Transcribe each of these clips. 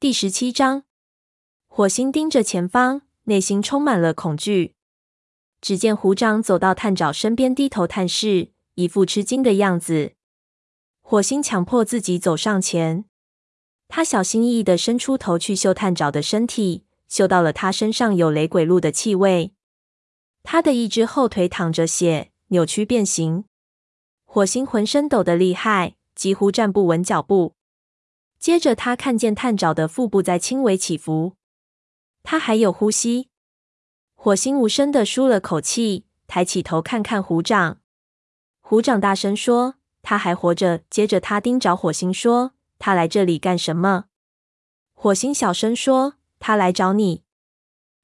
第十七章，火星盯着前方，内心充满了恐惧。只见虎掌走到探长身边，低头探视，一副吃惊的样子。火星强迫自己走上前，他小心翼翼地伸出头去嗅探长的身体，嗅到了他身上有雷鬼鹿的气味。他的一只后腿淌着血，扭曲变形。火星浑身抖得厉害，几乎站不稳脚步。接着，他看见探长的腹部在轻微起伏，他还有呼吸。火星无声的舒了口气，抬起头看看虎掌。虎掌大声说：“他还活着。”接着，他盯着火星说：“他来这里干什么？”火星小声说：“他来找你，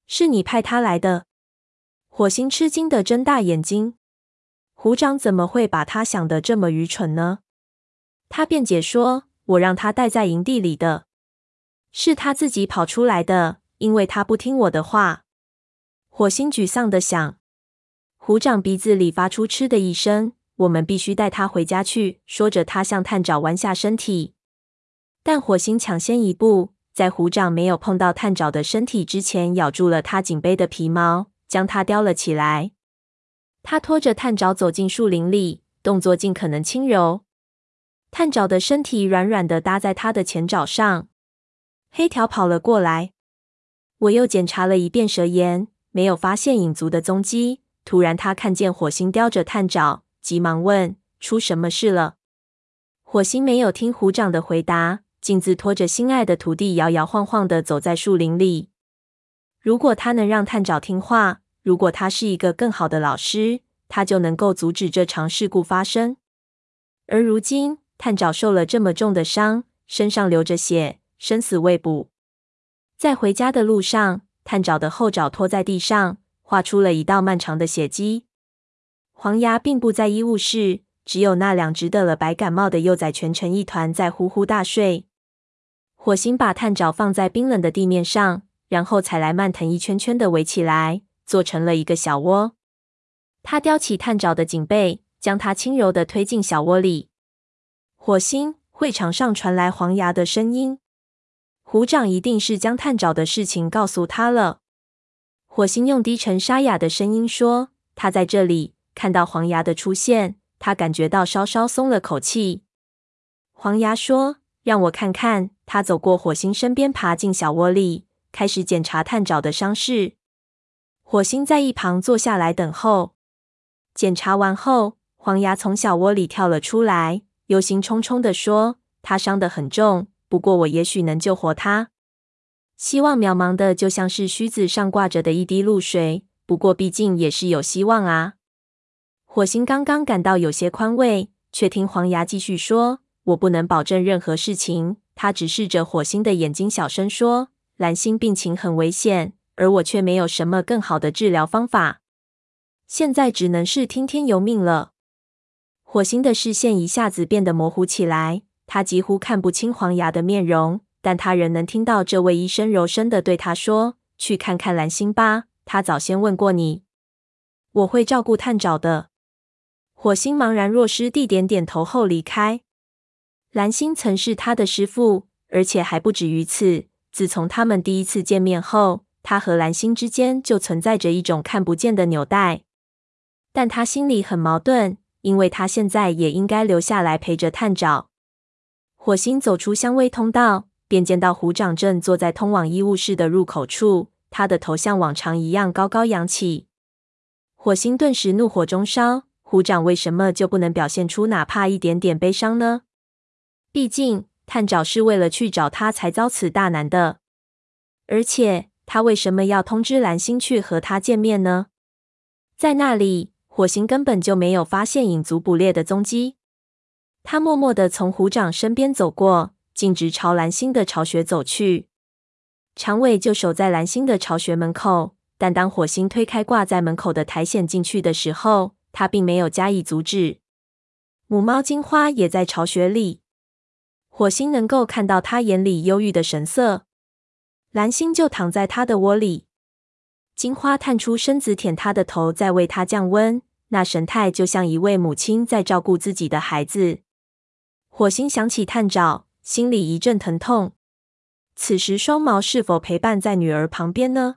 是你派他来的。”火星吃惊的睁大眼睛。虎掌怎么会把他想的这么愚蠢呢？他辩解说：“我让他待在营地里的，是他自己跑出来的，因为他不听我的话。”火星沮丧地想。虎掌鼻子里发出嗤的一声：“我们必须带他回家去。”说着，他向探长弯下身体，但火星抢先一步，在虎掌没有碰到探长的身体之前，咬住了他颈背的皮毛。将他叼了起来。他拖着探爪走进树林里，动作尽可能轻柔。探长的身体软软的搭在他的前爪上。黑条跑了过来。我又检查了一遍蛇岩，没有发现影族的踪迹。突然，他看见火星叼着探长，急忙问：“出什么事了？”火星没有听虎掌的回答，径自拖着心爱的徒弟摇摇晃晃的走在树林里。如果他能让探长听话，如果他是一个更好的老师，他就能够阻止这场事故发生。而如今，探长受了这么重的伤，身上流着血，生死未卜。在回家的路上，探长的后爪拖在地上，画出了一道漫长的血迹。黄牙并不在医务室，只有那两只得了白感冒的幼崽蜷成一团，在呼呼大睡。火星把探爪放在冰冷的地面上。然后采来蔓藤一圈圈的围起来，做成了一个小窝。他叼起探长的颈背，将它轻柔的推进小窝里。火星，会场上传来黄牙的声音：“虎掌一定是将探爪的事情告诉他了。”火星用低沉沙哑的声音说：“他在这里看到黄牙的出现，他感觉到稍稍松了口气。”黄牙说：“让我看看。”他走过火星身边，爬进小窝里。开始检查探爪的伤势。火星在一旁坐下来等候。检查完后，黄牙从小窝里跳了出来，忧心忡忡地说：“他伤得很重，不过我也许能救活他。希望渺茫的，就像是须子上挂着的一滴露水。不过毕竟也是有希望啊。”火星刚刚感到有些宽慰，却听黄牙继续说：“我不能保证任何事情。”他直视着火星的眼睛，小声说。蓝星病情很危险，而我却没有什么更好的治疗方法。现在只能是听天由命了。火星的视线一下子变得模糊起来，他几乎看不清黄牙的面容，但他仍能听到这位医生柔声的对他说：“去看看蓝星吧，他早先问过你。我会照顾探长的。”火星茫然若失地点点头后离开。蓝星曾是他的师父，而且还不止于此。自从他们第一次见面后，他和蓝星之间就存在着一种看不见的纽带。但他心里很矛盾，因为他现在也应该留下来陪着探长。火星走出香薇通道，便见到虎掌正坐在通往医务室的入口处，他的头像往常一样高高扬起。火星顿时怒火中烧：虎掌为什么就不能表现出哪怕一点点悲伤呢？毕竟。探长是为了去找他才遭此大难的，而且他为什么要通知蓝星去和他见面呢？在那里，火星根本就没有发现影族捕猎的踪迹。他默默的从虎掌身边走过，径直朝蓝星的巢穴走去。长尾就守在蓝星的巢穴门口，但当火星推开挂在门口的苔藓进去的时候，他并没有加以阻止。母猫金花也在巢穴里。火星能够看到他眼里忧郁的神色，蓝星就躺在他的窝里，金花探出身子舔他的头，在为他降温，那神态就像一位母亲在照顾自己的孩子。火星想起探长，心里一阵疼痛。此时双毛是否陪伴在女儿旁边呢？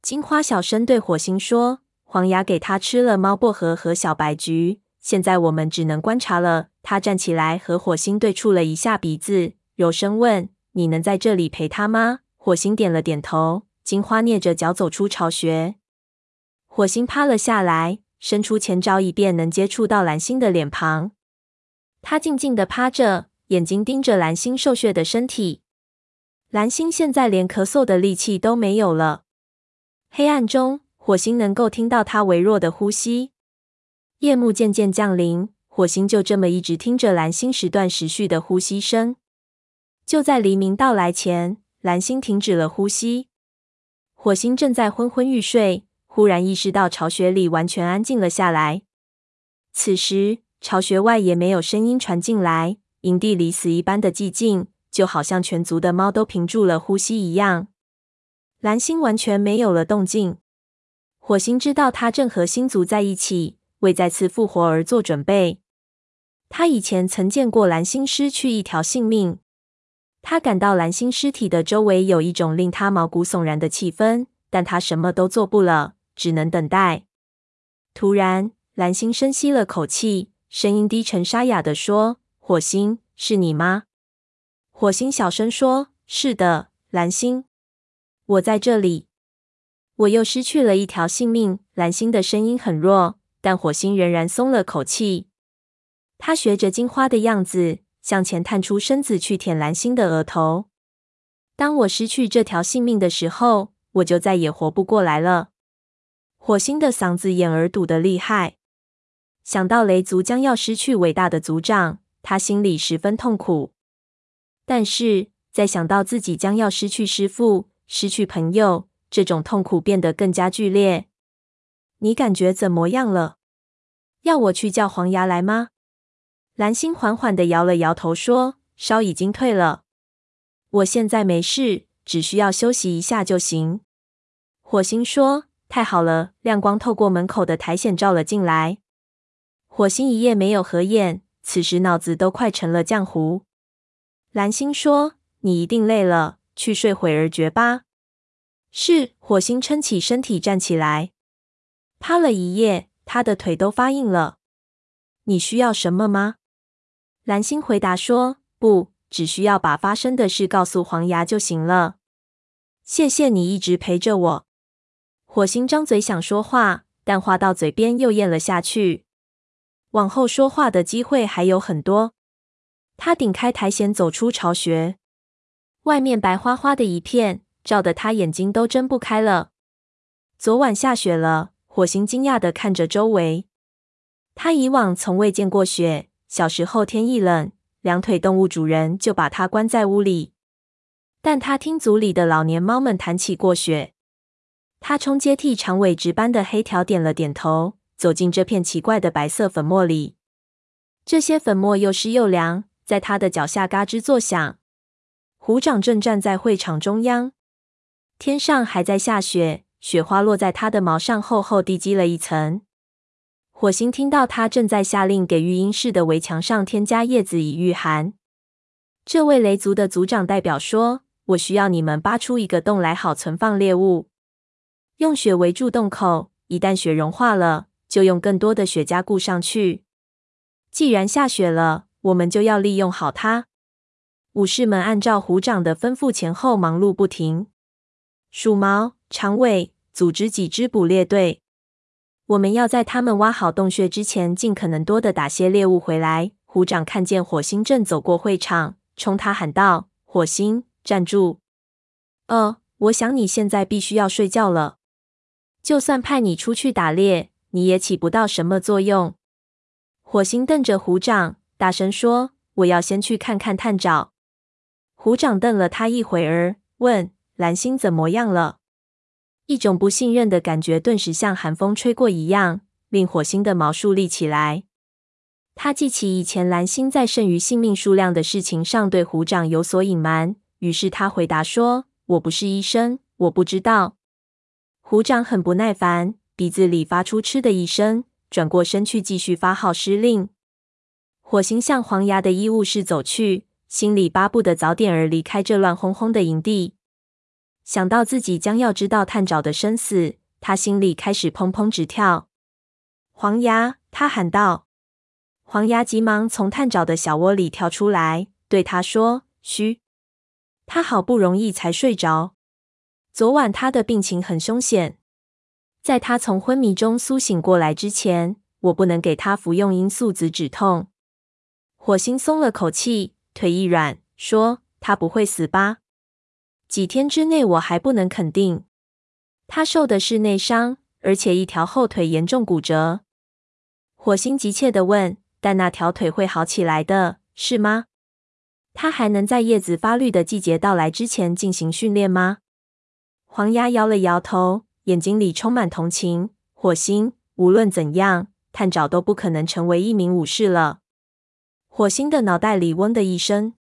金花小声对火星说：“黄牙给他吃了猫薄荷和小白菊，现在我们只能观察了。”他站起来和火星对触了一下鼻子，柔声问：“你能在这里陪他吗？”火星点了点头。金花蹑着脚走出巢穴，火星趴了下来，伸出前爪，以便能接触到蓝星的脸庞。他静静地趴着，眼睛盯着蓝星瘦削的身体。蓝星现在连咳嗽的力气都没有了。黑暗中，火星能够听到他微弱的呼吸。夜幕渐渐降临，火星就这么一直听着蓝星时断时续的呼吸声。就在黎明到来前，蓝星停止了呼吸。火星正在昏昏欲睡，忽然意识到巢穴里完全安静了下来。此时，巢穴外也没有声音传进来，营地里死一般的寂静。就好像全族的猫都屏住了呼吸一样，蓝星完全没有了动静。火星知道他正和星族在一起，为再次复活而做准备。他以前曾见过蓝星失去一条性命，他感到蓝星尸体的周围有一种令他毛骨悚然的气氛，但他什么都做不了，只能等待。突然，蓝星深吸了口气，声音低沉沙哑地说：“火星，是你吗？”火星小声说：“是的，蓝星，我在这里。我又失去了一条性命。”蓝星的声音很弱，但火星仍然松了口气。他学着金花的样子，向前探出身子去舔蓝星的额头。当我失去这条性命的时候，我就再也活不过来了。火星的嗓子眼儿堵得厉害。想到雷族将要失去伟大的族长，他心里十分痛苦。但是，在想到自己将要失去师父、失去朋友，这种痛苦变得更加剧烈。你感觉怎么样了？要我去叫黄牙来吗？蓝星缓缓地摇了摇头，说：“烧已经退了，我现在没事，只需要休息一下就行。”火星说：“太好了！”亮光透过门口的苔藓照了进来。火星一夜没有合眼，此时脑子都快成了浆糊。蓝星说：“你一定累了，去睡会儿觉吧。”是。火星撑起身体站起来，趴了一夜，他的腿都发硬了。你需要什么吗？蓝星回答说：“不，只需要把发生的事告诉黄牙就行了。”谢谢你一直陪着我。火星张嘴想说话，但话到嘴边又咽了下去。往后说话的机会还有很多。他顶开苔藓，走出巢穴。外面白花花的一片，照得他眼睛都睁不开了。昨晚下雪了。火星惊讶的看着周围。他以往从未见过雪。小时候天一冷，两腿动物主人就把他关在屋里。但他听族里的老年猫们谈起过雪。他冲接替长尾值班的黑条点了点头，走进这片奇怪的白色粉末里。这些粉末又湿又凉。在他的脚下嘎吱作响。虎掌正站在会场中央，天上还在下雪，雪花落在他的毛上，厚厚地积了一层。火星听到他正在下令给育婴室的围墙上添加叶子以御寒。这位雷族的族长代表说：“我需要你们扒出一个洞来，好存放猎物。用雪围住洞口，一旦雪融化了，就用更多的雪加固上去。既然下雪了。”我们就要利用好它。武士们按照虎掌的吩咐，前后忙碌不停。鼠毛、长尾组织几支捕猎队，我们要在他们挖好洞穴之前，尽可能多的打些猎物回来。虎掌看见火星正走过会场，冲他喊道：“火星，站住！哦，我想你现在必须要睡觉了。就算派你出去打猎，你也起不到什么作用。”火星瞪着虎掌。大声说：“我要先去看看探爪。”虎掌瞪了他一会儿，问：“蓝星怎么样了？”一种不信任的感觉顿时像寒风吹过一样，令火星的毛竖立起来。他记起以前蓝星在剩余性命数量的事情上对虎掌有所隐瞒，于是他回答说：“我不是医生，我不知道。”虎掌很不耐烦，鼻子里发出嗤的一声，转过身去继续发号施令。火星向黄牙的医务室走去，心里巴不得早点儿离开这乱哄哄的营地。想到自己将要知道探长的生死，他心里开始砰砰直跳。黄牙，他喊道。黄牙急忙从探长的小窝里跳出来，对他说：“嘘，他好不容易才睡着。昨晚他的病情很凶险，在他从昏迷中苏醒过来之前，我不能给他服用罂粟子止痛。”火星松了口气，腿一软，说：“他不会死吧？几天之内我还不能肯定。他受的是内伤，而且一条后腿严重骨折。”火星急切地问。但那条腿会好起来的，是吗？他还能在叶子发绿的季节到来之前进行训练吗？黄鸭摇了摇头，眼睛里充满同情。火星，无论怎样，探长都不可能成为一名武士了。火星的脑袋里嗡的一声，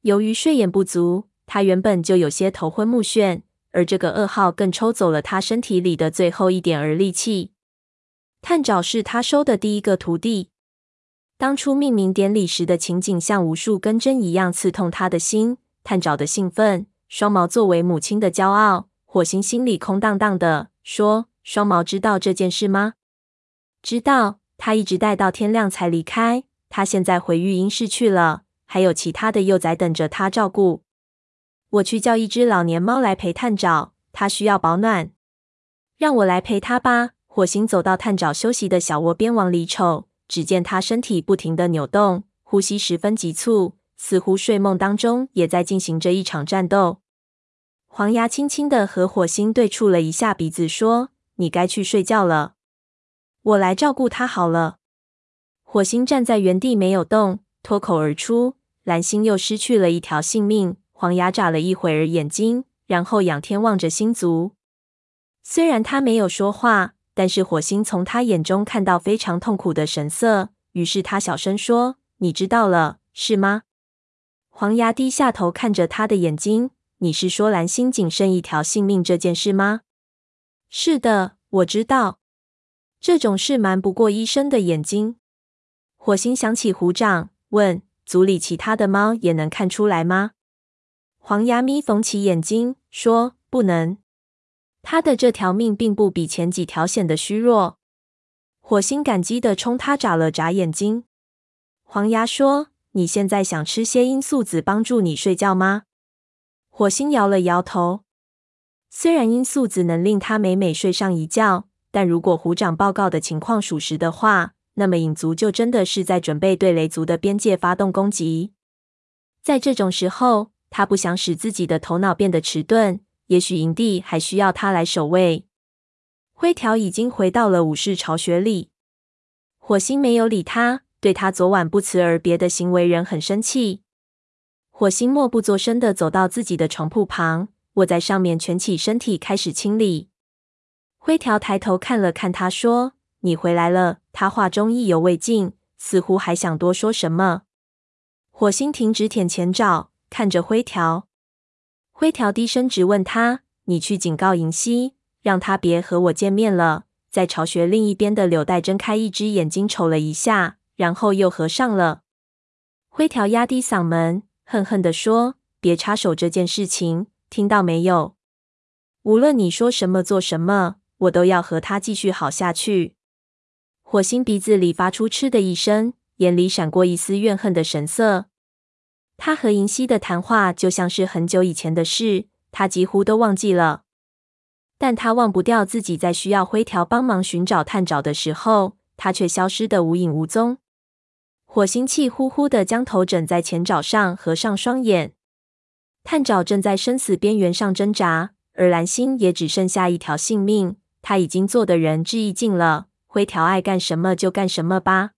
由于睡眼不足，他原本就有些头昏目眩，而这个噩耗更抽走了他身体里的最后一点儿力气。探长是他收的第一个徒弟。当初命名典礼时的情景，像无数根针一样刺痛他的心。探长的兴奋，双毛作为母亲的骄傲。火星心里空荡荡的，说：“双毛知道这件事吗？”知道，他一直待到天亮才离开。他现在回育婴室去了，还有其他的幼崽等着他照顾。我去叫一只老年猫来陪探长，它需要保暖。让我来陪它吧。火星走到探长休息的小窝边，往里瞅。只见他身体不停地扭动，呼吸十分急促，似乎睡梦当中也在进行着一场战斗。黄牙轻轻地和火星对触了一下鼻子，说：“你该去睡觉了，我来照顾他好了。”火星站在原地没有动，脱口而出：“蓝星又失去了一条性命。”黄牙眨了一会儿眼睛，然后仰天望着星族。虽然他没有说话。但是火星从他眼中看到非常痛苦的神色，于是他小声说：“你知道了，是吗？”黄牙低下头看着他的眼睛：“你是说蓝星仅剩一条性命这件事吗？”“是的，我知道。这种事瞒不过医生的眼睛。”火星想起虎掌，问：“组里其他的猫也能看出来吗？”黄牙眯缝起眼睛说：“不能。”他的这条命并不比前几条显得虚弱。火星感激地冲他眨了眨眼睛。黄牙说：“你现在想吃些罂粟籽帮助你睡觉吗？”火星摇了摇头。虽然罂粟子能令他美美睡上一觉，但如果虎掌报告的情况属实的话，那么影族就真的是在准备对雷族的边界发动攻击。在这种时候，他不想使自己的头脑变得迟钝。也许营地还需要他来守卫。灰条已经回到了武士巢穴里，火星没有理他，对他昨晚不辞而别的行为仍很生气。火星默不作声地走到自己的床铺旁，卧在上面，蜷起身体开始清理。灰条抬头看了看他，说：“你回来了。”他话中意犹未尽，似乎还想多说什么。火星停止舔前爪，看着灰条。灰条低声质问他：“你去警告银溪，让他别和我见面了。”在巢穴另一边的柳带睁开一只眼睛，瞅了一下，然后又合上了。灰条压低嗓门，恨恨地说：“别插手这件事情，听到没有？无论你说什么、做什么，我都要和他继续好下去。”火星鼻子里发出嗤的一声，眼里闪过一丝怨恨的神色。他和银溪的谈话就像是很久以前的事，他几乎都忘记了。但他忘不掉自己在需要灰条帮忙寻找探长的时候，他却消失得无影无踪。火星气呼呼的将头枕在前爪上，合上双眼。探爪正在生死边缘上挣扎，而蓝星也只剩下一条性命。他已经做的仁至义尽了，灰条爱干什么就干什么吧。